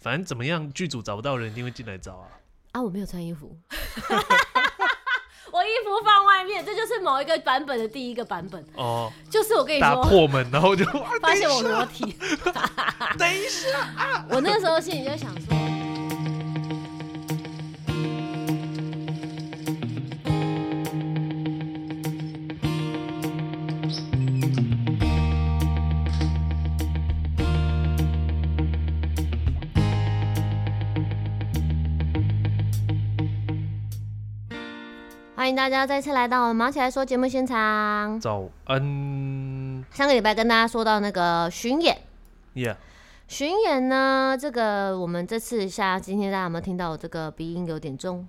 反正怎么样，剧组找不到人，一定会进来找啊。啊，我没有穿衣服，我衣服放外面，这就是某一个版本的第一个版本哦。就是我跟你说，打破门，然后就发现我裸体。等一下啊！我那个时候心里就想说。迎大家再次来到我们卯起来说节目现场。早安。上个礼拜跟大家说到那个巡演，Yeah，巡演呢，这个我们这次下今天大家有没有听到我这个鼻音有点重？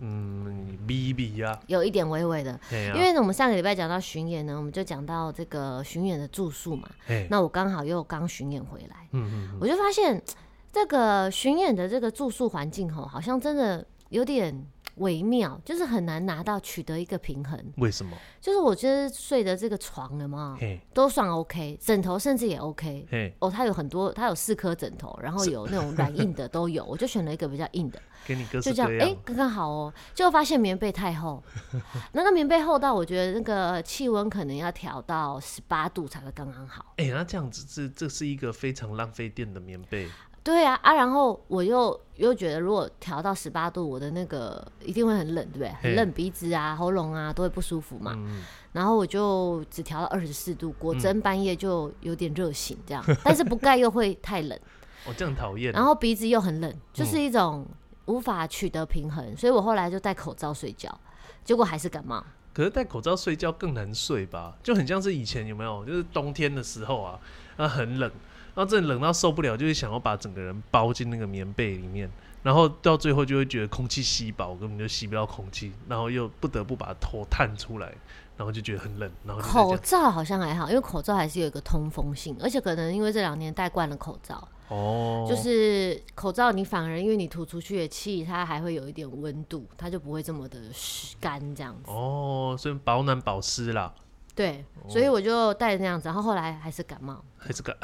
嗯，鼻鼻呀，有一点微微的。Yeah. 因为我们上个礼拜讲到巡演呢，我们就讲到这个巡演的住宿嘛。那我刚好又刚巡演回来，嗯嗯，我就发现这个巡演的这个住宿环境吼，好像真的有点。微妙，就是很难拿到取得一个平衡。为什么？就是我觉得睡的这个床了嘛都算 OK，枕头甚至也 OK。哦，它有很多，它有四颗枕头，然后有那种软硬的都有，我就选了一个比较硬的，给你哥就这样，哎、欸，刚刚好哦。结果发现棉被太厚，那个棉被厚到我觉得那个气温可能要调到十八度才会刚刚好。哎、欸，那这样子，这这是一个非常浪费电的棉被。对啊啊，然后我又又觉得，如果调到十八度，我的那个一定会很冷，对不对？很冷，鼻子啊、喉咙啊都会不舒服嘛。嗯、然后我就只调到二十四度，果真半夜就有点热醒这样，嗯、但是不盖又会太冷。我、哦、这样讨厌。然后鼻子又很冷，就是一种无法取得平衡，嗯、所以我后来就戴口罩睡觉，结果还是感冒。可是戴口罩睡觉更难睡吧？就很像是以前有没有？就是冬天的时候啊，那很冷。然后真的冷到受不了，就会想要把整个人包进那个棉被里面，然后到最后就会觉得空气稀薄，根本就吸不到空气，然后又不得不把头探出来，然后就觉得很冷。然后口罩好像还好，因为口罩还是有一个通风性，而且可能因为这两年戴惯了口罩，哦，就是口罩你反而因为你吐出去的气，它还会有一点温度，它就不会这么的湿干这样子。哦，所以保暖保湿啦。对，所以我就带着那样子，然后后来还是感冒，还是感，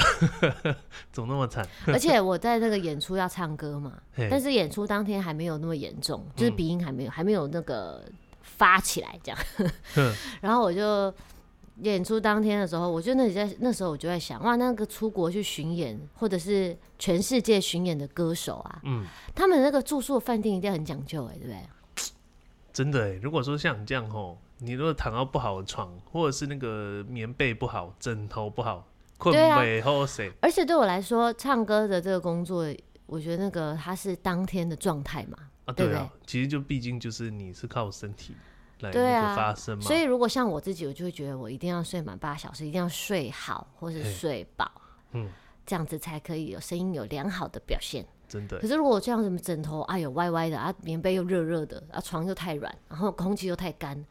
怎么那么惨？而且我在那个演出要唱歌嘛，但是演出当天还没有那么严重，就是鼻音还没有，还没有那个发起来这样。然后我就演出当天的时候，我就那里在那时候我就在想，哇，那个出国去巡演或者是全世界巡演的歌手啊，嗯，他们那个住宿饭店一定要很讲究，哎，对不对？真的哎，如果说像你这样吼。你如果躺到不好的床，或者是那个棉被不好，枕头不好，困美后谁？而且对我来说，唱歌的这个工作，我觉得那个它是当天的状态嘛，啊，对啊？其实就毕竟就是你是靠身体来那个发声嘛。所以如果像我自己，我就会觉得我一定要睡满八小时，一定要睡好或是睡饱，嗯，这样子才可以有声音有良好的表现。真的。可是如果这样子枕头啊有歪歪的啊，棉被又热热的啊，床又太软，然后空气又太干。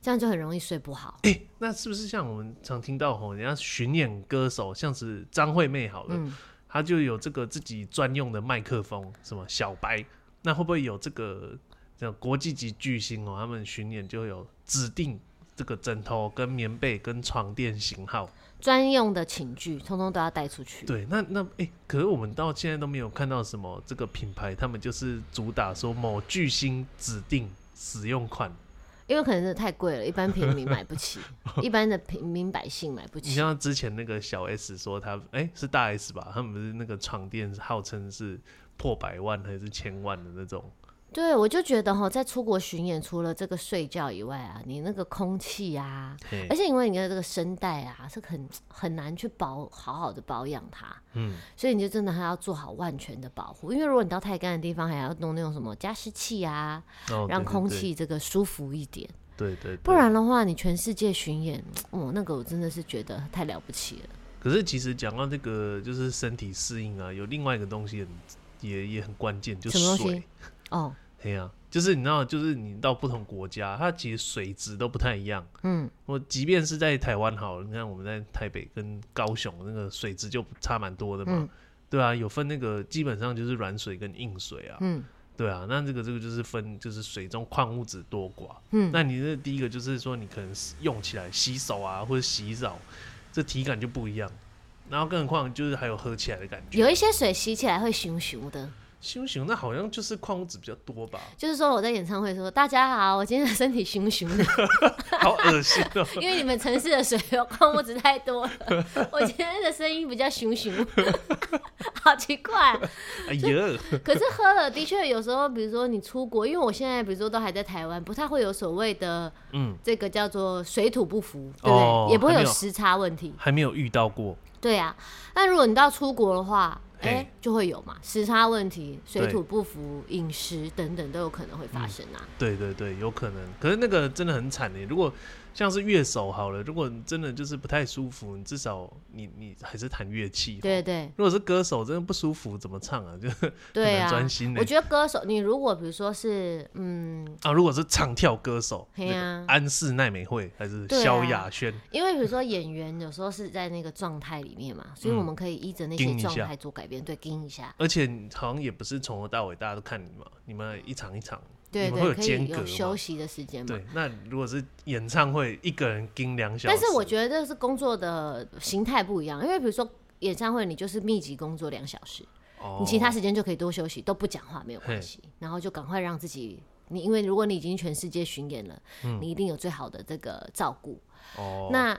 这样就很容易睡不好。哎、欸，那是不是像我们常听到吼，人家巡演歌手像是张惠妹好了，嗯、他就有这个自己专用的麦克风，什么小白？那会不会有这个这样国际级巨星哦？他们巡演就有指定这个枕头、跟棉被、跟床垫型号，专用的寝具，通通都要带出去。对，那那哎、欸，可是我们到现在都没有看到什么这个品牌，他们就是主打说某巨星指定使用款。因为可能是太贵了，一般平民买不起，一般的平民百姓买不起。你像之前那个小 S 说他，哎、欸，是大 S 吧？他们不是那个床垫号称是破百万还是千万的那种。对，我就觉得哈，在出国巡演，除了这个睡觉以外啊，你那个空气啊，而且因为你的这个声带啊，是很很难去保好好的保养它，嗯，所以你就真的还要做好万全的保护。因为如果你到太干的地方，还要弄那种什么加湿器啊，哦、让空气这个舒服一点。对对，对，不然的话，你全世界巡演，哦，那个我真的是觉得太了不起了。可是其实讲到这个，就是身体适应啊，有另外一个东西很也也很关键，就是水。什么东西？哦，对呀，就是你知道，就是你到不同国家，它其实水质都不太一样。嗯，我即便是在台湾好了，你看我们在台北跟高雄那个水质就差蛮多的嘛。嗯、对啊，有分那个基本上就是软水跟硬水啊。嗯，对啊，那这个这个就是分就是水中矿物质多寡。嗯，那你这第一个就是说你可能用起来洗手啊或者洗澡，这体感就不一样。然后更何况就是还有喝起来的感觉，有一些水洗起来会熊熊的。熊熊，那好像就是矿物质比较多吧？就是说我在演唱会说：“大家好，我今天的身体熊熊的，好恶心哦。”因为你们城市的水有矿物质太多了，我今天的声音比较熊熊，好奇怪。哎呀，可是喝了的确有时候，比如说你出国，因为我现在比如说都还在台湾，不太会有所谓的嗯，这个叫做水土不服，对不对？哦、也不会有时差问题，还没有遇到过。对啊，那如果你到出国的话。哎、欸，就会有嘛，时差问题、水土不服、饮食等等都有可能会发生啊。嗯、对对对，有可能。可是那个真的很惨的，如果。像是乐手好了，如果你真的就是不太舒服，你至少你你还是弹乐器。对对。如果是歌手，真的不舒服怎么唱啊？就 对啊，专心。我觉得歌手，你如果比如说是嗯啊，如果是唱跳歌手，对啊，安室奈美惠还是萧亚轩？因为比如说演员有时候是在那个状态里面嘛，所以我们可以依着那些状态做改变，对，盯一下。而且好像也不是从头到尾大家都看你嘛，你们一场一场。对对，可以有休息的时间嘛？对，那如果是演唱会，一个人盯两小时。但是我觉得这是工作的形态不一样，因为比如说演唱会，你就是密集工作两小时，哦、你其他时间就可以多休息，都不讲话没有关系，然后就赶快让自己，你因为如果你已经全世界巡演了，嗯、你一定有最好的这个照顾。哦，那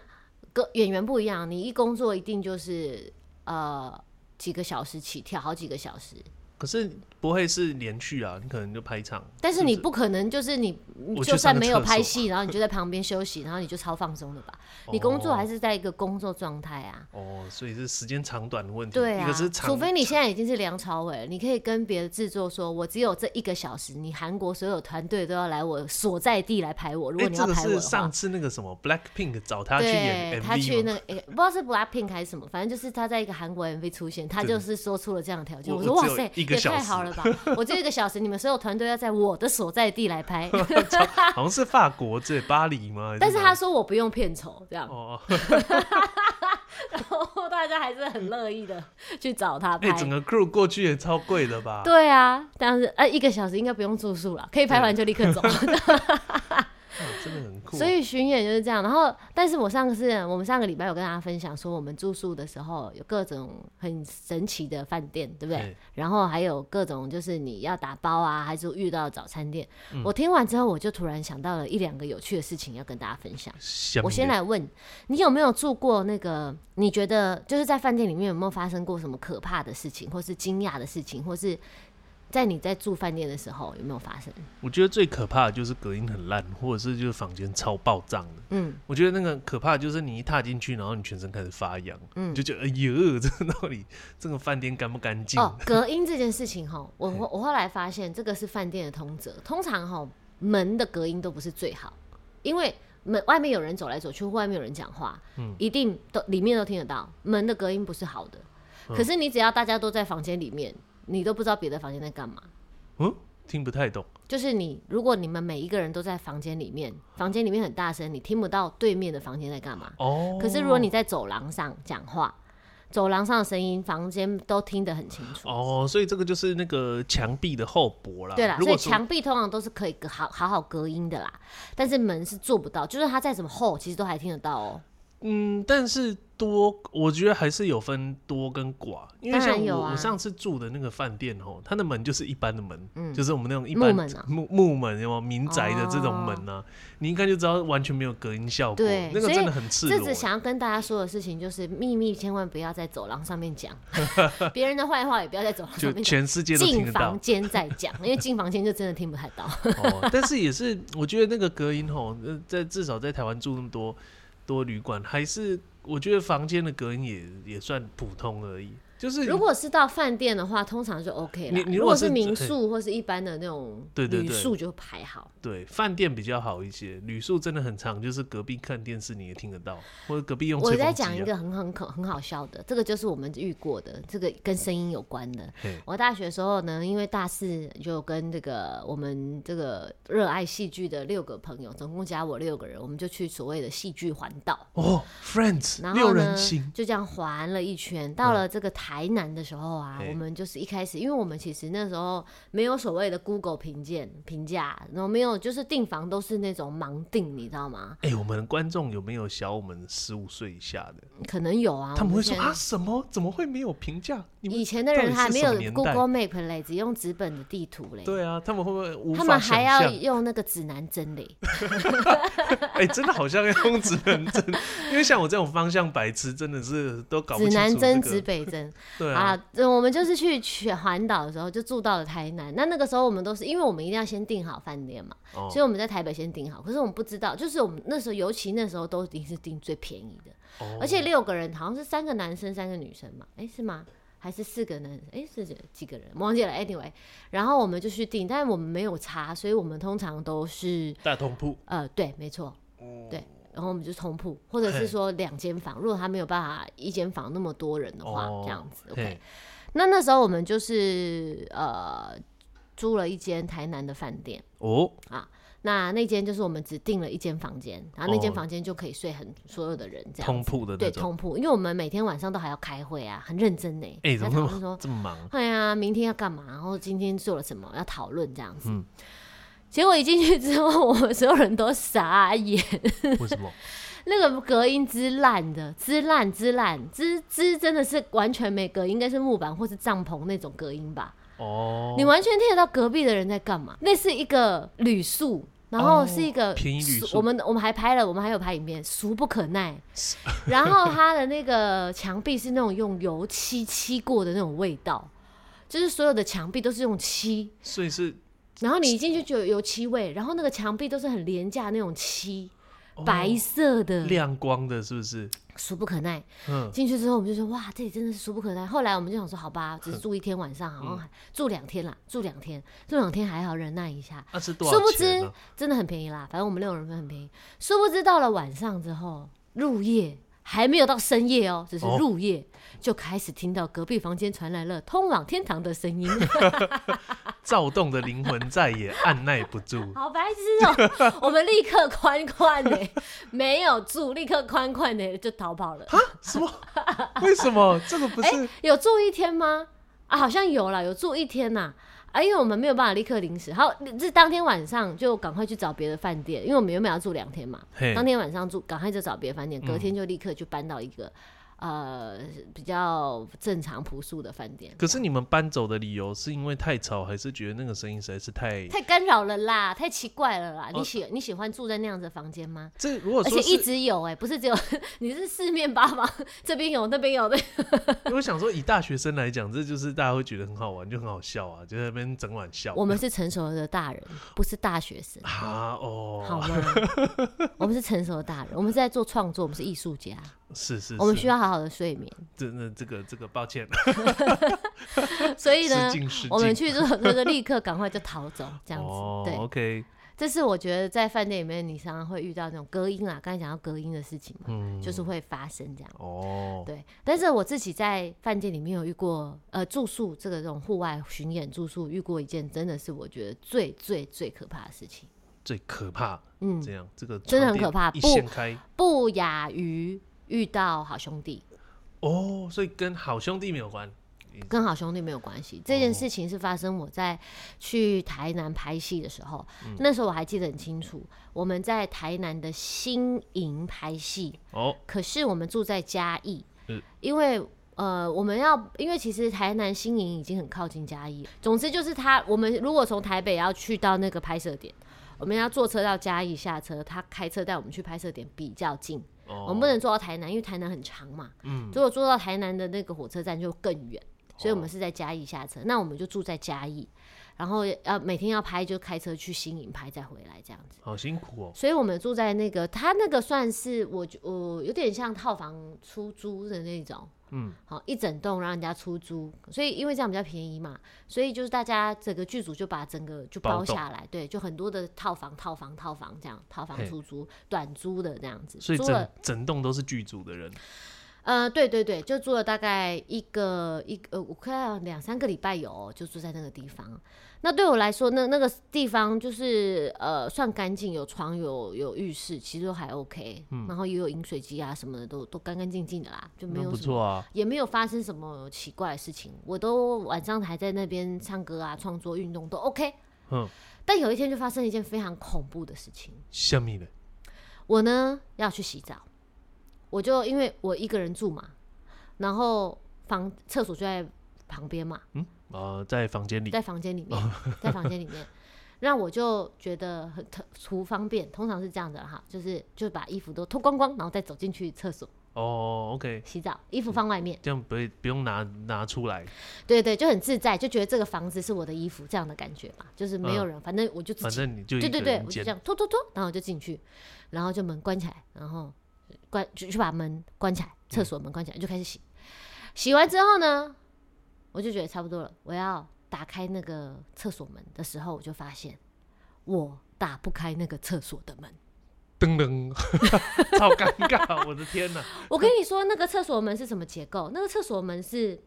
个演员不一样，你一工作一定就是呃几个小时起跳，好几个小时。可是不会是连续啊，你可能就拍一场。但是你不可能就是你，就算没有拍戏，然后你就在旁边休息，然后你就超放松的吧？你工作还是在一个工作状态啊。哦，所以是时间长短的问题。对啊，除非你现在已经是梁朝伟，你可以跟别的制作说，我只有这一个小时，你韩国所有团队都要来我所在地来拍我。如果你要拍我的话，上次那个什么 Black Pink 找他去演 MV，他去那个不知道是 Black Pink 还是什么，反正就是他在一个韩国 MV 出现，他就是说出了这样的条件。我说哇塞。也太好了吧！我这一个小时，你们所有团队要在我的所在地来拍 好像是法国这巴黎吗？但是他说我不用片酬，这样。哦。然后大家还是很乐意的去找他拍。哎，整个 crew 过去也超贵的吧？对啊，但是呃，一个小时应该不用住宿了，可以拍完就立刻走。哦、真的很酷，所以巡演就是这样。然后，但是我上个是我们上个礼拜有跟大家分享说，我们住宿的时候有各种很神奇的饭店，对不对？然后还有各种就是你要打包啊，还是遇到早餐店。嗯、我听完之后，我就突然想到了一两个有趣的事情要跟大家分享。我先来问你有没有住过那个？你觉得就是在饭店里面有没有发生过什么可怕的事情，或是惊讶的事情，或是？在你在住饭店的时候有没有发生？我觉得最可怕的就是隔音很烂，或者是就是房间超爆脏的。嗯，我觉得那个可怕的就是你一踏进去，然后你全身开始发痒，嗯，就觉得哎呦，这个到底这个饭店干不干净？哦，隔音这件事情哈，我我后来发现这个是饭店的通则，通常哈门的隔音都不是最好，因为门外面有人走来走去，外面有人讲话，嗯，一定都里面都听得到，门的隔音不是好的。可是你只要大家都在房间里面。你都不知道别的房间在干嘛？嗯，听不太懂。就是你，如果你们每一个人都在房间里面，房间里面很大声，你听不到对面的房间在干嘛。哦。可是如果你在走廊上讲话，走廊上的声音，房间都听得很清楚。哦，所以这个就是那个墙壁的厚薄啦。对啦，所以墙壁通常都是可以隔好好好隔音的啦，但是门是做不到，就是它再怎么厚，其实都还听得到哦。嗯，但是。多，我觉得还是有分多跟寡，因为像我、啊、我上次住的那个饭店哦，它的门就是一般的门，嗯、就是我们那种一般木门、啊、木木门，有没有民宅的这种门呢、啊？哦、你应该就知道完全没有隔音效果，对，那个真的很刺裸。这次想要跟大家说的事情就是，秘密千万不要在走廊上面讲，别人的坏话也不要在走廊上面讲，全世界都听得到。进房间在讲，因为进房间就真的听不太到。哦，但是也是，我觉得那个隔音吼，在至少在台湾住那么多多旅馆，还是。我觉得房间的隔音也也算普通而已。就是如果是到饭店的话，通常就 OK 了。你你如果是民宿或是一般的那种旅宿，就排好。对，饭店比较好一些，旅宿真的很长，就是隔壁看电视你也听得到，或者隔壁用。我在讲一个很很可很好笑的，这个就是我们遇过的，这个跟声音有关的。我大学的时候呢，因为大四就跟这个我们这个热爱戏剧的六个朋友，总共加我六个人，我们就去所谓的戏剧环岛。哦，Friends，六人行，就这样环了一圈，到了这个台。台南的时候啊，我们就是一开始，因为我们其实那时候没有所谓的 Google 评鉴评价，然后没有就是订房都是那种盲订，你知道吗？哎、欸，我们观众有没有小我们十五岁以下的？可能有啊，他们会说啊，什么？怎么会没有评价？以前的人还没有 Google Map 嘞，只用纸本的地图嘞。对啊，他们会不会无法？他们还要用那个指南针嘞。哎、欸，真的好像要用指南针，因为像我这种方向白痴，真的是都搞不清楚、这个。指南针、指北针。对啊，啊，我们就是去去环岛的时候，就住到了台南。那那个时候我们都是，因为我们一定要先订好饭店嘛、哦，所以我们在台北先订好。可是我们不知道，就是我们那时候，尤其那时候都一定是订最便宜的、哦。而且六个人好像是三个男生，三个女生嘛？哎、欸，是吗？还是四个男生？哎、欸，是几个人？忘记了。Anyway，然后我们就去订，但是我们没有查，所以我们通常都是大通铺。呃，对，没错、嗯，对。然后我们就通铺，或者是说两间房。如果他没有办法一间房那么多人的话，哦、这样子。OK。那那时候我们就是呃租了一间台南的饭店哦啊，那那间就是我们只订了一间房间，然后那间房间就可以睡很所有的人这样。通铺的对通铺，因为我们每天晚上都还要开会啊，很认真呢。哎、欸，怎么说这么忙？对啊，明天要干嘛？然后今天做了什么？要讨论这样子。嗯结果一进去之后，我们所有人都傻眼。为什么？那个隔音之烂的，之烂之烂，之之真的是完全没隔音，应该是木板或是帐篷那种隔音吧。哦。你完全听得到隔壁的人在干嘛？那是一个旅宿，然后是一个、哦、便宜旅宿。我们我们还拍了，我们还有拍影片，俗不可耐。然后它的那个墙壁是那种用油漆漆过的那种味道，就是所有的墙壁都是用漆，所以是。然后你一进去就有油漆味，然后那个墙壁都是很廉价那种漆，哦，白色的，亮光的，是不是？俗不可耐。嗯，进去之后我们就说哇，这里真的是俗不可耐。后来我们就想说，好吧，只是住一天晚上，好像还住两天啦，住两天，住两天还好忍耐一下。那是多少钱？殊不知真的很便宜啦，反正我们六人份很便宜。殊不知到了晚上之后入夜。还没有到深夜哦，只是入夜、哦、就开始听到隔壁房间传来了通往天堂的声音，躁动的灵魂再也按耐不住。好白痴哦！我们立刻宽宽的，没有住，立刻宽宽的就逃跑了。啊？什么？为什么？这个不是、欸、有住一天吗？啊，好像有了，有住一天呐、啊。啊，因为我们没有办法立刻临时，好，这当天晚上就赶快去找别的饭店，因为我们原本要住两天嘛，当天晚上住，赶快就找别的饭店，隔天就立刻就搬到一个。嗯呃，比较正常朴素的饭店。可是你们搬走的理由是因为太吵，还是觉得那个声音实在是太太干扰了啦，太奇怪了啦？哦、你喜你喜欢住在那样子的房间吗？这如果说而且一直有哎、欸，不是只有 你是四面八方，这边有那边有的。我想说，以大学生来讲，这就是大家会觉得很好玩，就很好笑啊，就在那边整晚笑。我们是成熟的大人，不是大学生啊哦，好吗？我们是成熟的大人，我们是在做创作，我们是艺术家。是，是是，我们需要好好的睡眠。真的，这个这个，抱歉。所以呢，我们去之后，那个立刻赶快就逃走，这样子。哦、对，OK。这是我觉得在饭店里面，你常常会遇到那种隔音啊，刚才讲到隔音的事情嘛，嗯，就是会发生这样。哦，对。但是我自己在饭店里面有遇过，呃，住宿这个这种户外巡演住宿，遇过一件真的是我觉得最最最可怕的事情。最可怕，嗯，这样这个真的很可怕，不不亚于。遇到好兄弟哦，所以跟好兄弟没有关，跟好兄弟没有关系。这件事情是发生我在去台南拍戏的时候，嗯，那时候我还记得很清楚。我们在台南的新营拍戏哦，可是我们住在嘉义，嗯，因为呃，我们要因为其实台南新营已经很靠近嘉义。总之就是他，我们如果从台北要去到那个拍摄点，我们要坐车到嘉义下车，他开车带我们去拍摄点比较近。我们不能坐到台南，因为台南很长嘛。嗯。如果坐到台南的那个火车站就更远，所以我们是在嘉义下车。那我们就住在嘉义，然后要每天要拍就开车去新营拍再回来这样子。好辛苦哦。所以我们住在那个，他那个算是我我有点像套房出租的那种。嗯，好，一整栋让人家出租，所以因为这样比较便宜嘛，所以就是大家整个剧组就把整个就包下来，对，就很多的套房、套房、套房这样，套房出租、短租的这样子，所以整整栋都是剧组的人。呃，对对对，就住了大概一个一个，我看两三个礼拜有，就住在那个地方。那对我来说，那那个地方就是呃算干净，有床有有浴室，其实都还 OK，嗯，然后也有饮水机啊什么的，都都干干净净的啦，就没有什么，啊、也没有发生什么奇怪的事情。我都晚上还在那边唱歌啊、创作、运动都 OK。嗯，但有一天就发生一件非常恐怖的事情。什么呢？我呢要去洗澡，我就因为我一个人住嘛，然后房厕所就在旁边嘛，嗯。呃，在房间里，在房间里面，在房间里面，那我就觉得很特图方便，通常是这样的哈，就是就把衣服都脱光光，然后再走进去厕所。哦，OK，洗澡，衣服放外面，这样不会不用拿拿出来。对对，就很自在，就觉得这个房子是我的衣服这样的感觉嘛，就是没有人，嗯、反正我就自己，反正你就对对对，我就这样脱脱脱，然后我就进去，然后就门关起来，然后关就去把门关起来，厕所门关起来，嗯、就开始洗。洗完之后呢？我就觉得差不多了，我要打开那个厕所门的时候，我就发现我打不开那个厕所的门，噔噔，超尴尬！我的天哪！我跟你说，那个厕所门是什么结构？那个厕所门是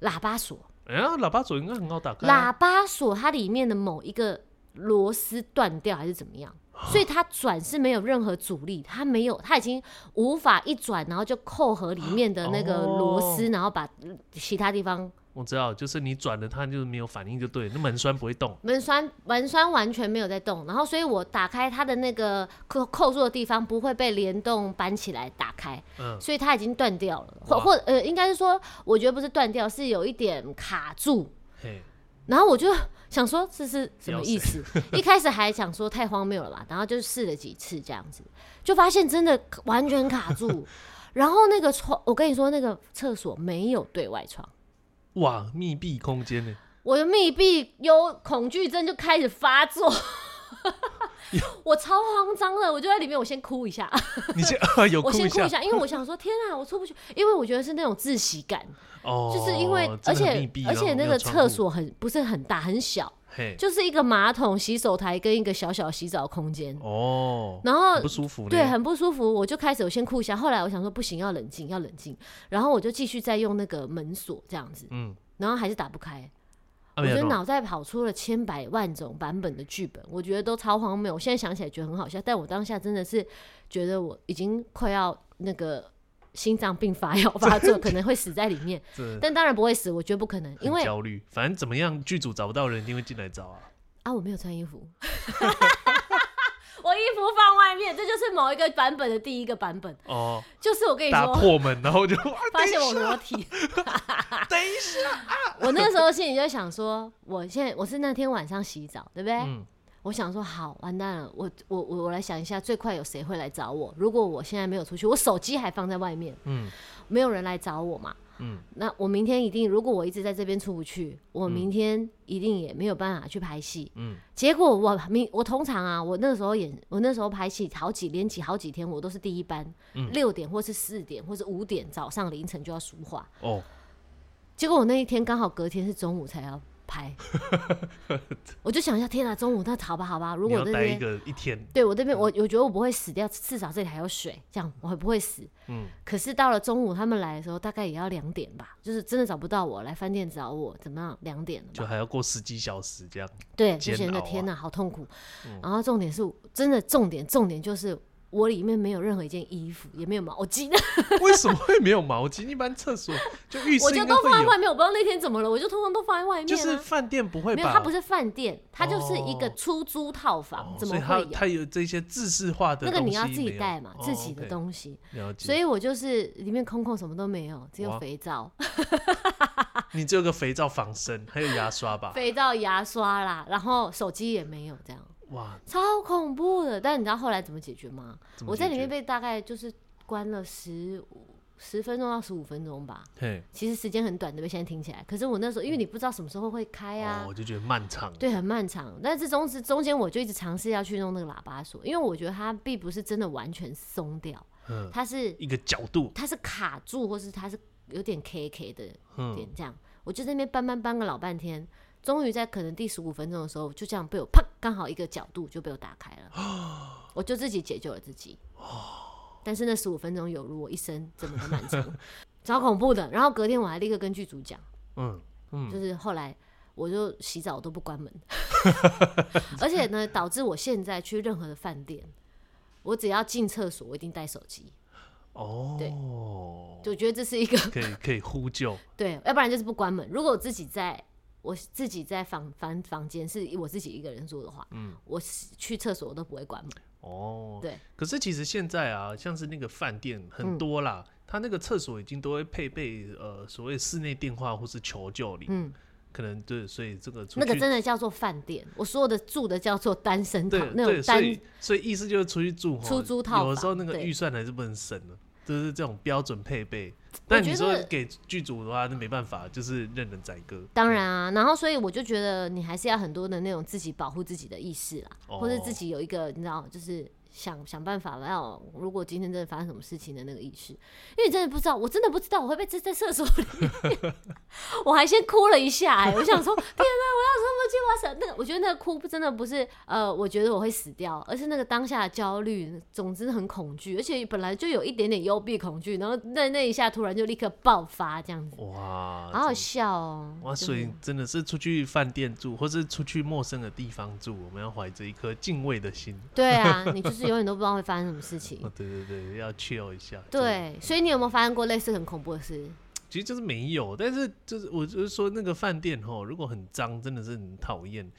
喇叭锁。哎呀，喇叭锁应该很好打开。喇叭锁它里面的某一个螺丝断掉还是怎么样？所以它转是没有任何阻力，它没有，它已经无法一转，然后就扣合里面的那个螺丝，哦、然后把其他地方。我知道，就是你转了它就是没有反应就对，那门栓不会动。门栓门栓完全没有在动，然后所以我打开它的那个扣扣住的地方不会被联动扳起来打开，嗯，所以它已经断掉了，或或呃应该是说，我觉得不是断掉，是有一点卡住。嘿，然后我就。想说这是什么意思？一开始还想说太荒谬了吧，然后就试了几次这样子，就发现真的完全卡住。然后那个窗，我跟你说，那个厕所没有对外窗。哇，密闭空间呢？我的密闭有恐惧症就开始发作，我超慌张的，我就在里面，我先哭一下。你先有哭一下？我先哭一下，因为我想说，天啊，我出不去，因为我觉得是那种窒息感。哦，就是因为，而且而且那个厕所很不是很大，很小，就是一个马桶、洗手台跟一个小小洗澡空间。哦，然后不舒服，对，很不舒服。我就开始我先哭一下，后来我想说不行，要冷静，要冷静。然后我就继续再用那个门锁这样子，嗯，然后还是打不开。我觉得脑袋跑出了千百万种版本的剧本，我觉得都超荒谬。我现在想起来觉得很好笑，但我当下真的是觉得我已经快要那个。心脏病发要发作，可能会死在里面，但当然不会死，我觉得不可能，因为焦虑。反正怎么样，剧组找不到人，一定会进来找啊。啊，我没有穿衣服，我衣服放外面，这就是某一个版本的第一个版本哦。就是我跟你说，打破门，然后就发现我裸体。等一下啊！我那时候心里就想说，我现在我是那天晚上洗澡，对不对？嗯。我想说好，完蛋了，我我我我来想一下，最快有谁会来找我？如果我现在没有出去，我手机还放在外面，嗯，没有人来找我嘛，嗯，那我明天一定，如果我一直在这边出不去，我明天一定也没有办法去拍戏，嗯，结果我明我通常啊，我那个时候演，我那时候拍戏好几连几好几天，我都是第一班，嗯，六点或是四点或是五点早上凌晨就要梳化，哦，结果我那一天刚好隔天是中午才要。拍，我就想一下，天啊，中午那好吧，好吧，如果这边一个一天，对我这边，我我觉得我不会死掉，至少这里还有水，这样我还不会死。嗯，可是到了中午他们来的时候，大概也要两点吧，就是真的找不到我，来饭店找我，怎么样？两点了，就还要过十几小时这样。对，就觉得天哪，好痛苦。然后重点是，真的重点，重点就是。我里面没有任何一件衣服，也没有毛巾。为什么会没有毛巾？一般厕所就浴室，我就都放在外面。我不知道那天怎么了，我就通常都放在外面。就是饭店不会，没有，它不是饭店，它就是一个出租套房，怎么会有？它有这些制式化的，那个你要自己带嘛，自己的东西。所以我就是里面空空，什么都没有，只有肥皂。你只有个肥皂防身，还有牙刷吧？肥皂、牙刷啦，然后手机也没有，这样。哇，超恐怖的！但你知道后来怎么解决吗？我在里面被大概就是关了十五十分钟到十五分钟吧。对，其实时间很短，对不对？现在听起来，可是我那时候因为你不知道什么时候会开啊，我就觉得漫长。对，很漫长。但是中时中间我就一直尝试要去弄那个喇叭锁，因为我觉得它并不是真的完全松掉，它是一个角度，它是卡住，或是它是有点 K K 的点这样。我就在那边搬搬搬个老半天。终于在可能第十五分钟的时候，就这样被我啪，刚好一个角度就被我打开了，我就自己解救了自己。但是那十五分钟有如我一生这么的漫长，超恐怖的。然后隔天我还立刻跟剧组讲，嗯嗯，就是后来我就洗澡都不关门，而且呢，导致我现在去任何的饭店，我只要进厕所，我一定带手机。哦，对，就觉得这是一个可以可以呼救，对，要不然就是不关门。如果我自己在。我自己在房房房间是我自己一个人住的话，嗯，我去厕所我都不会关门。哦，对。可是其实现在啊，像是那个饭店很多啦，嗯、他那个厕所已经都会配备呃所谓室内电话或是求救铃，嗯，可能对，所以这个那个真的叫做饭店，我说的住的叫做单身套，那种单，所以，所以意思就是出去住出租套，有的时候那个预算还是不能省的，就是这种标准配备。但你说给剧组的话，那没办法，就是任人宰割。当然啊，然后所以我就觉得你还是要很多的那种自己保护自己的意识啦，哦、或者自己有一个你知道，就是。想想办法要，如果今天真的发生什么事情的那个意识，因为你真的不知道，我真的不知道我会被在 在厕所里，我还先哭了一下、欸，哎，我想说，天哪，我要什么计划？什那个，我觉得那个哭真的不是，呃，我觉得我会死掉，而是那个当下的焦虑，总之很恐惧，而且本来就有一点点幽闭恐惧，然后那那一下突然就立刻爆发，这样子，哇，好好笑哦、喔，哇，所以真的是出去饭店住，或是出去陌生的地方住，我们要怀着一颗敬畏的心，对啊，你就是。永远都不知道会发生什么事情。哦，对对对，要 chill 一下。对，所以你有没有发生过类似很恐怖的事？其实就是没有，但是就是我就是说那个饭店吼，如果很脏，真的是很讨厌。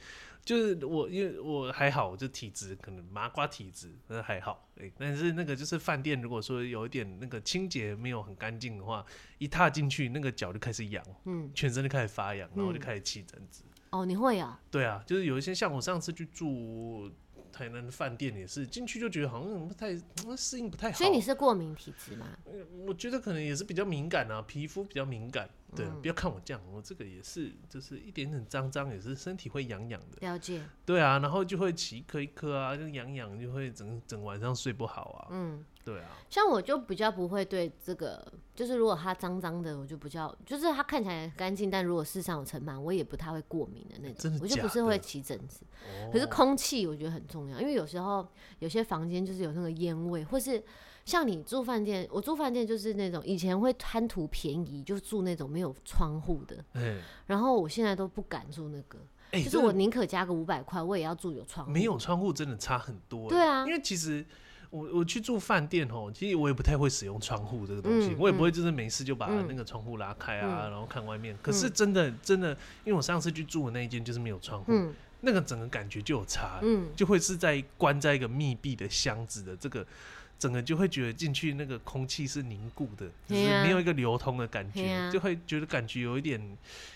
就是我因为我还好，就体质可能麻瓜体质，那还好。哎，但是那个就是饭店，如果说有一点那个清洁没有很干净的话，一踏进去那个脚就开始痒，嗯，全身就开始发痒，然后就开始起疹子。哦，你会啊？对啊，就是有一些像我上次去住。台南的饭店也是进去就觉得好像不太适应不太好，所以你是过敏体质吗？我觉得可能也是比较敏感啊，皮肤比较敏感。对，嗯、不要看我这样，我这个也是，就是一点点脏脏，也是身体会痒痒的。了解。对啊，然后就会起一颗一颗啊，就痒痒，就会整整晚上睡不好啊。嗯，对啊。像我就比较不会对这个，就是如果它脏脏的，我就比较，就是它看起来干净，但如果世上有尘螨，我也不太会过敏的那种。真的？我就不是会起疹子。哦、可是空气我觉得很重要，因为有时候有些房间就是有那个烟味，或是。像你住饭店，我住饭店就是那种以前会贪图便宜，就住那种没有窗户的。嗯、然后我现在都不敢住那个，欸、就是我宁可加个五百块，我也要住有窗户。没有窗户真的差很多。对啊，因为其实我我去住饭店哦，其实我也不太会使用窗户这个东西，嗯、我也不会就是没事就把那个窗户拉开啊，嗯、然后看外面。可是真的真的，因为我上次去住的那一间就是没有窗户，嗯、那个整个感觉就有差，嗯，就会是在关在一个密闭的箱子的这个。整个就会觉得进去那个空气是凝固的，就是没有一个流通的感觉，啊、就会觉得感觉有一点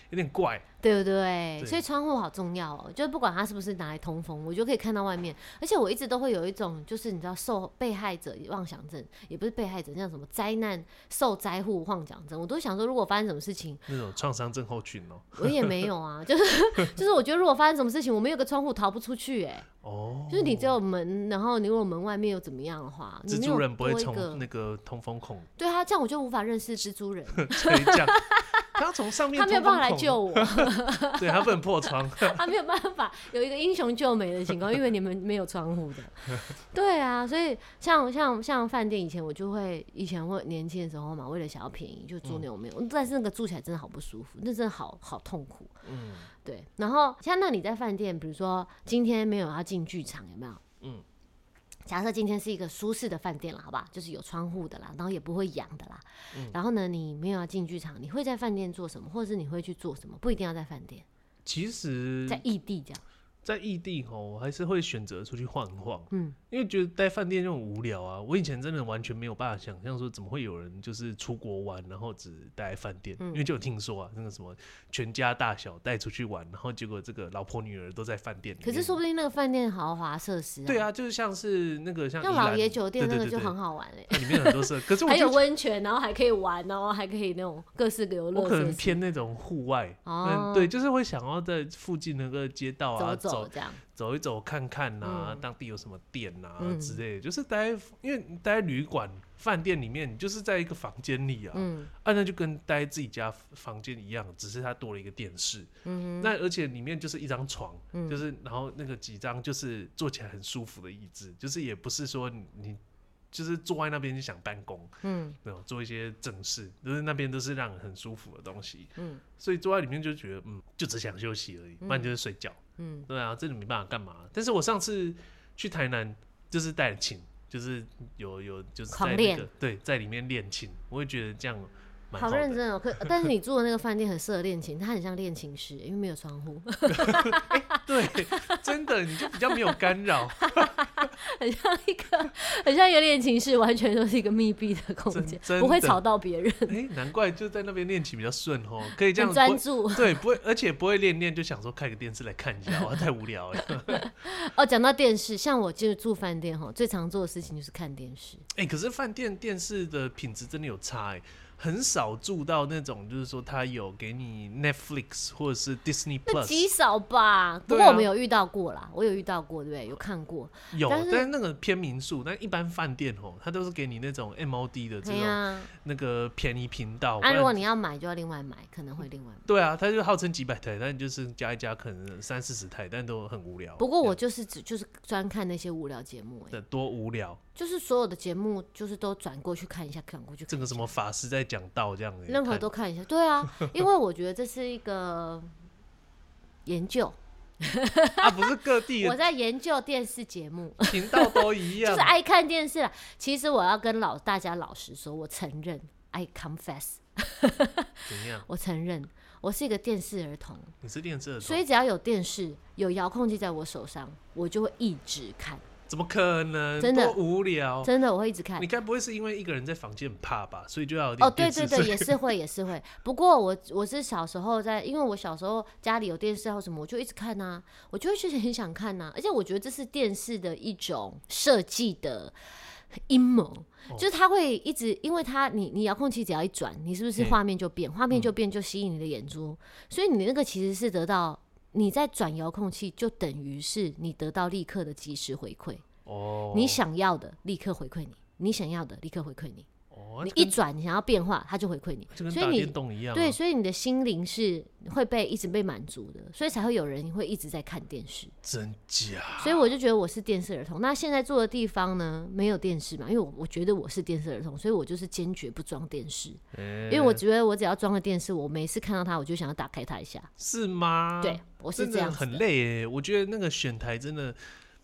有点怪。对不对？对，所以窗户好重要哦，就是不管它是不是拿来通风，我就可以看到外面。而且我一直都会有一种，就是你知道，受被害者妄想症，也不是被害者，叫什么灾难受灾户妄想症。我都想说，如果发生什么事情，那种创伤症候群哦。我也没有啊，就是就是，我觉得如果发生什么事情，我没有个窗户逃不出去，哎，哦，就是你只有门，然后你如果门外面又怎么样的话，蜘蛛人不会从那个通风孔。对啊，这样我就无法认识蜘蛛人。可以这样。他从上面，他没有办法来救我，对，他不能破窗，他没有办法有一个英雄救美的情况，因为你们没有窗户的。对啊，所以像像像饭店以前我就会，以前会年轻的时候嘛，为了想要便宜就住那种没有，嗯、但是那个住起来真的好不舒服，那真的好好痛苦。嗯，对。然后像那你在饭店，比如说今天没有要进剧场，有没有？嗯。假设今天是一个舒适的饭店了，好吧，就是有窗户的啦，然后也不会痒的啦。嗯、然后呢，你没有要进剧场，你会在饭店做什么，或者是你会去做什么？不一定要在饭店。其实，在异地这样。在异地吼，我还是会选择出去晃一晃，嗯，因为觉得待饭店就很无聊啊。我以前真的完全没有办法想象说，怎么会有人就是出国玩，然后只待饭店，嗯、因为就有听说啊，那个什么全家大小带出去玩，然后结果这个老婆女儿都在饭店里。可是说不定那个饭店豪华设施啊。对啊，就是像是那个像像老爷酒店那个就很好玩哎，里面很多设，可是 我还有温泉，然后还可以玩，然后还可以那种各式各样的。我可能偏那种户外，哦、嗯，对，就是会想要在附近那个街道啊走走这样。走一走看看呐、啊，嗯、当地有什么店呐、啊嗯、之类的，就是待，因为待在旅馆、饭店里面，你就是在一个房间里啊，嗯，啊，那就跟待自己家房间一样，只是它多了一个电视，嗯，那而且里面就是一张床，嗯、就是然后那个几张就是坐起来很舒服的椅子，就是也不是说你。就是坐在那边就想办公，嗯，对，做一些正事，就是那边都是让人很舒服的东西，嗯，所以坐在里面就觉得，嗯，就只想休息而已，不然就是睡觉，嗯，对啊，真的没办法干嘛。但是我上次去台南就是带了琴，就是有有就是在那个对在里面练琴，我会觉得这样。好认真哦，可 但是你住的那个饭店很适合练琴，它很像练琴室，因为没有窗户。欸、对，真的你就比较没有干扰，很像一个很像一个练琴室，完全都是一个密闭的空间，不会吵到别人。哎、欸，难怪就在那边练琴比较顺哦，可以这样专注。对，不会，而且不会练练就想说开个电视来看一下，哇，太无聊了。哦，讲到电视，像我就是住饭店哈，最常做的事情就是看电视。哎、欸，可是饭店电视的品质真的有差哎。很少住到那种，就是说他有给你 Netflix 或者是 Disney Plus，极少吧。不过我们有遇到过啦，我有遇到过，对不对？有看过。有，但那个偏民宿，但一般饭店哦，它都是给你那种 MOD 的这种那个便宜频道。那、啊、如果你要买，就要另外买，可能会另外买。对啊，它就号称几百台，但就是加一加，可能三四十台，但都很无聊。不过我就是只就是专看那些无聊节目，的多无聊。就是所有的节目，就是都转过去看一下，转过去看。这个什么法师在讲道这样的，任何都看一下。对啊，因为我觉得这是一个研究。啊，不是各地。我在研究电视节目，频道都一样，就是爱看电视了。其实我要跟老大家老实说，我承认，I confess。怎样？我承认，我是一个电视儿童。你是电视儿童，所以只要有电视、有遥控器在我手上，我就会一直看。怎么可能？真的无聊，真的我会一直看。你该不会是因为一个人在房间很怕吧？所以就要有哦，对对对，也是会也是会。不过我我是小时候在，因为我小时候家里有电视或什么，我就一直看呐、啊，我就会觉得很想看呐、啊。而且我觉得这是电视的一种设计的阴谋，哦、就是它会一直，因为它你你遥控器只要一转，你是不是画面就变？画、嗯、面就变就吸引你的眼珠，所以你那个其实是得到你在转遥控器，就等于是你得到立刻的及时回馈。哦，你想要的立刻回馈你，你想要的立刻回馈你。哦，你一转，你想要变化，它就回馈你。所以你对，所以你的心灵是会被一直被满足的，所以才会有人会一直在看电视。真假？所以我就觉得我是电视儿童。那现在住的地方呢，没有电视嘛？因为我我觉得我是电视儿童，所以我就是坚决不装电视。因为我觉得我只要装了电视，我每次看到它，我就想要打开它一下。是吗？对，我是这样。很累诶，我觉得那个选台真的。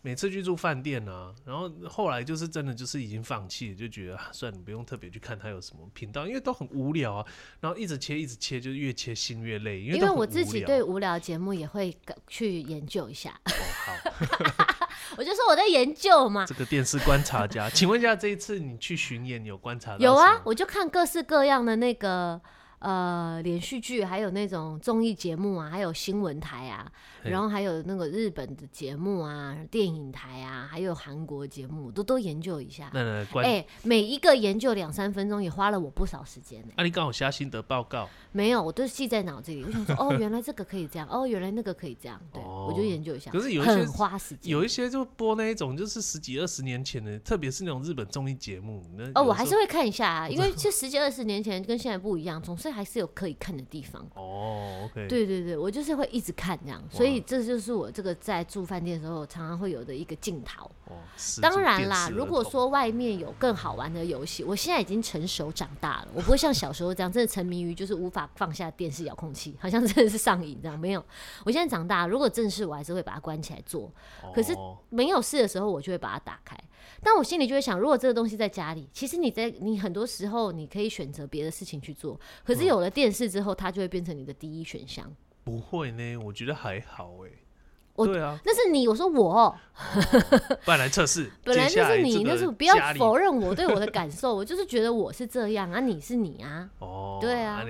每次去住饭店啊，然后后来就是真的就是已经放弃了，就觉得、啊、算了，不用特别去看它有什么频道，因为都很无聊啊。然后一直切一直切，就越切心越累。因为，因为我自己对无聊节目也会去研究一下。哦，好，我就说我在研究嘛。这个电视观察家，请问一下，这一次你去巡演有观察到？有啊，我就看各式各样的那个。呃，连续剧还有那种综艺节目啊，还有新闻台啊，然后还有那个日本的节目啊，电影台啊，还有韩国节目，都都研究一下。哎、欸，每一个研究两三分钟，也花了我不少时间呢、欸。啊，你刚好写心得报告？没有，我都记在脑子里。我想说，哦，原来这个可以这样，哦，原来那个可以这样。对，哦、我就研究一下。可是有一些很花时间，有一些就播那一种，就是十几二十年前的，特别是那种日本综艺节目。那哦，我还是会看一下啊，因为这十几二十年前跟现在不一样，总是。这还是有可以看的地方哦。Oh, OK，对对对，我就是会一直看这样，所以这就是我这个在住饭店的时候常常会有的一个镜头。Oh, 当然啦，如果说外面有更好玩的游戏，我现在已经成熟长大了，我不会像小时候这样真的沉迷于就是无法放下电视遥控器，好像真的是上瘾这样。没有，我现在长大，如果正事我还是会把它关起来做。可是没有事的时候，我就会把它打开。但我心里就会想，如果这个东西在家里，其实你在你很多时候你可以选择别的事情去做。可是有了电视之后，它就会变成你的第一选项。不会呢，我觉得还好哎。我对啊，那是你，我说我，哦、不然来测试。本来就是你，那是不要否认我对我的感受，我就是觉得我是这样啊，你是你啊。哦，对啊，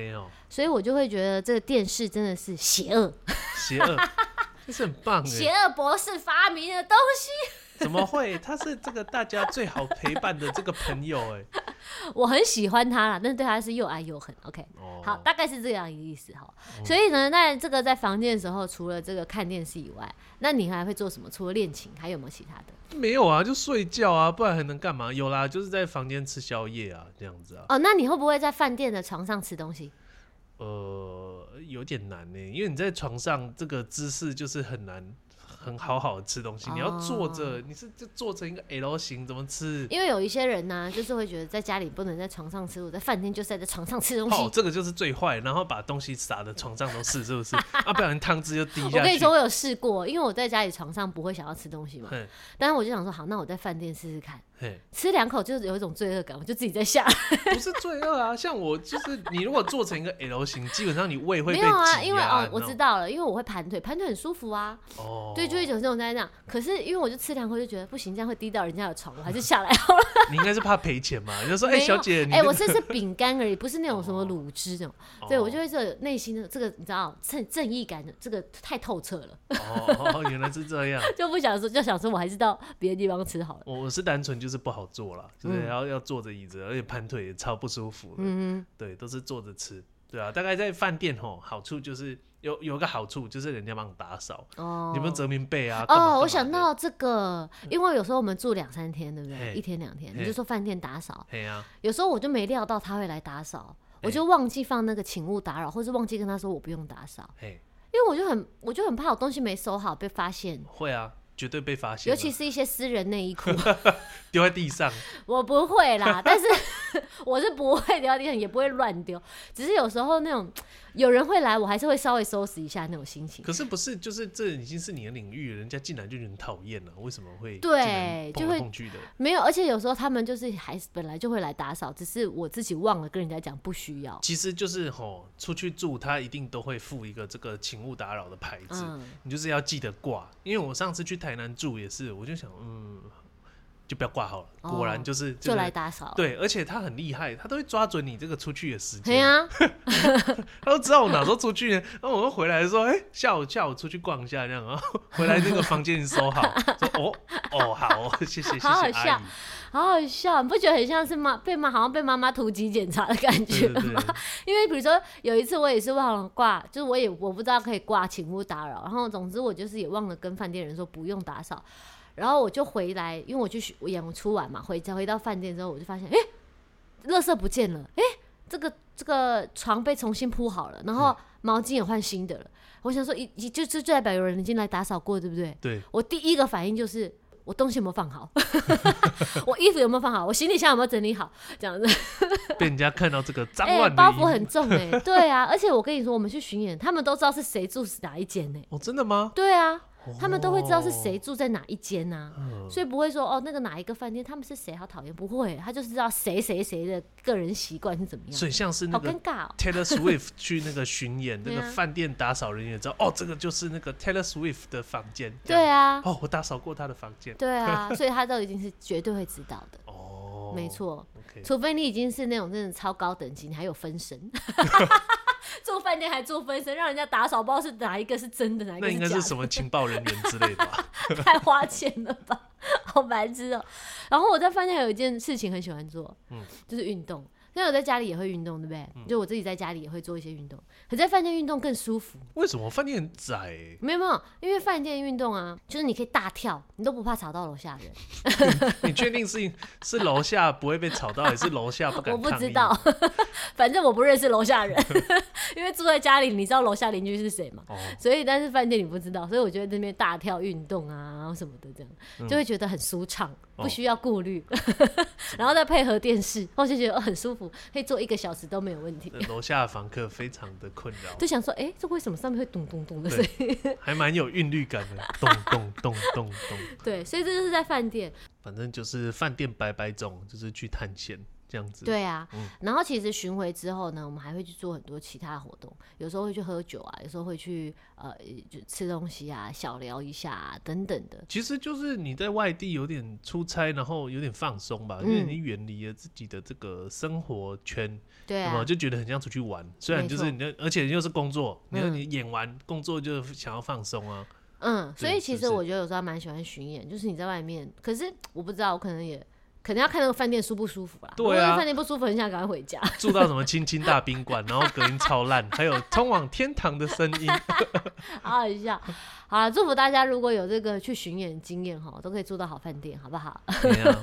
所以我就会觉得这个电视真的是邪恶，邪恶，这是很棒的，邪恶博士发明的东西。怎么会？他是这个大家最好陪伴的这个朋友哎，我很喜欢他啦，但是对他是又爱又恨。OK，哦，好，大概是这样一个意思哈。所以呢，那这个在房间的时候，除了这个看电视以外，那你还会做什么？除了练琴，还有没有其他的？没有啊，就睡觉啊，不然还能干嘛？有啦，就是在房间吃宵夜啊，这样子啊。哦，那你会不会在饭店的床上吃东西？呃，有点难呢，因为你在床上这个姿势就是很难。很好好的吃东西。哦、你要坐着，你是就做成一个 L 型，怎么吃？因为有一些人呢、啊，就是会觉得在家里不能在床上吃，我在饭店就是在在床上吃东西。哦，这个就是最坏，然后把东西撒的床上都是，是不是？啊，不然汤汁就滴下去。我跟你说，我有试过，因为我在家里床上不会想要吃东西嘛，但是我就想说，好，那我在饭店试试看。嘿吃两口就是有一种罪恶感，我就自己在下。不是罪恶啊，像我就是你如果做成一个 L 型，基本上你胃会被。没有啊，因为哦，我知道了，因为我会盘腿，盘腿很舒服啊。哦。对，就会有这种在那。可是因为我就吃两口就觉得不行，这样会滴到人家的床，我还是下来好了。你应该是怕赔钱嘛？你 就说哎，小姐，哎，我这是饼干而已，不是那种什么卤汁这种。对，我就会这内心的这个你知道正正义感的这个太透彻了。哦，原来是这样。就不想说，就想说我还是到别的地方吃好了。我是单纯就是不好坐了。就是，然后要坐着椅子，而且盘腿也超不舒服。嗯哼，对，都是坐着吃。对啊，大概在饭店吼，好处就是有有个好处就是人家帮你打扫。哦。你们折棉被啊？哦，我想到这个，因为有时候我们住两三天，对不对？一天两天，你就说饭店打扫。对啊。有时候我就没料到他会来打扫，我就忘记放那个请勿打扰，或是忘记跟他说我不用打扫。因为我就很，我就很怕我东西没收好被发现。会啊。绝对被发现，尤其是一些私人内衣裤 丢在地上。我不会啦，但是 我是不会丢在地上，也不会乱丢，只是有时候那种。有人会来，我还是会稍微收拾一下那种心情。可是不是，就是这已经是你的领域，人家进来就很讨厌了。为什么会对就会的没有？而且有时候他们就是还是本来就会来打扫，只是我自己忘了跟人家讲不需要。其实就是吼，出去住他一定都会附一个这个请勿打扰的牌子，嗯、你就是要记得挂。因为我上次去台南住也是，我就想嗯。就不要挂好了，果然就是就来打扫。对，而且他很厉害，他都会抓准你这个出去的时间。对啊，他都知道我哪时候出去，然后我们回来说，哎，下午下午出去逛一下这样，然后 回来那个房间收好。说哦哦好，谢谢谢谢。好好笑，好好笑，你不觉得很像是妈被妈好像被妈妈突击检查的感觉吗？因为比如说有一次我也是忘了挂，就是我也我不知道可以挂，请勿打扰。然后总之我就是也忘了跟饭店人说不用打扫。然后我就回来，因为我去演出完嘛，回家回到饭店之后，我就发现，哎，垃圾不见了，哎，这个这个床被重新铺好了，然后毛巾也换新的了。我想说，一就就代表有人已经来打扫过，对不对？对。我第一个反应就是，我东西有没有放好？我衣服有没有放好？我行李箱有没有整理好？这样子。被人家看到这个 脏乱的包袱很重哎，对啊，而且我跟你说，我们去巡演，他们都知道是谁住哪一间呢？哦，真的吗？对啊。他们都会知道是谁住在哪一间呐、啊，哦、所以不会说哦，那个哪一个饭店他们是谁，好讨厌，不会，他就是知道谁谁谁的个人习惯是怎么样。所以像是那个 Taylor Swift 去那个巡演，那个饭店打扫人员知道哦，这个就是那个 Taylor Swift 的房间。对啊，哦，我打扫过他的房间。对啊，所以他都已经是绝对会知道的。哦，没错除非你已经是那种真的超高等级，你还有分身。住饭店还做分身，让人家打扫，不知道是哪一个是真的，哪一个。那应该是什么情报人员之类的吧？太花钱了吧，好白痴哦、喔。然后我在饭店有一件事情很喜欢做，嗯，就是运动。因为我在家里也会运动，对不对？嗯、就我自己在家里也会做一些运动，可在饭店运动更舒服。为什么饭店很窄、欸？没有没有，因为饭店运动啊，就是你可以大跳，你都不怕吵到楼下人。你确定是是楼下不会被吵到，还是楼下不敢？我不知道，反正我不认识楼下人，因为住在家里，你知道楼下邻居是谁嘛？哦、所以但是饭店你不知道，所以我觉得那边大跳运动啊，什么的这样，就会觉得很舒畅，不需要顾虑，哦、然后再配合电视，我就觉得很舒服。可以坐一个小时都没有问题。楼下的房客非常的困扰，就想说，哎、欸，这为什么上面会咚咚咚的声音？还蛮有韵律感的，咚咚咚咚咚。对，所以这就是在饭店。反正就是饭店百百种，就是去探险。这样子对啊，嗯、然后其实巡回之后呢，我们还会去做很多其他活动，有时候会去喝酒啊，有时候会去呃就吃东西啊，小聊一下啊等等的。其实就是你在外地有点出差，然后有点放松吧，嗯、因为你远离了自己的这个生活圈，对啊，就觉得很像出去玩。虽然就是你，错而且又是工作，你说你演完、嗯、工作就想要放松啊。嗯，所以其实我觉得有时候还蛮喜欢巡演，就是你在外面，可是我不知道，我可能也。可能要看那个饭店舒不舒服啦。对啊，饭店不舒服，很想赶快回家。住到什么青青大宾馆，然后隔音超烂，还有通往天堂的声音，好好笑。好了，祝福大家，如果有这个去巡演经验哈，都可以住到好饭店，好不好？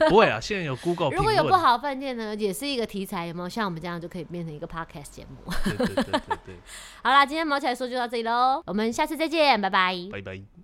不会啊，现在有 Google。如果有不好饭店呢，也是一个题材，有没有？像我们这样就可以变成一个 Podcast 节目。对对对对对。好啦，今天毛起来说就到这里喽，我们下次再见，拜拜。拜拜。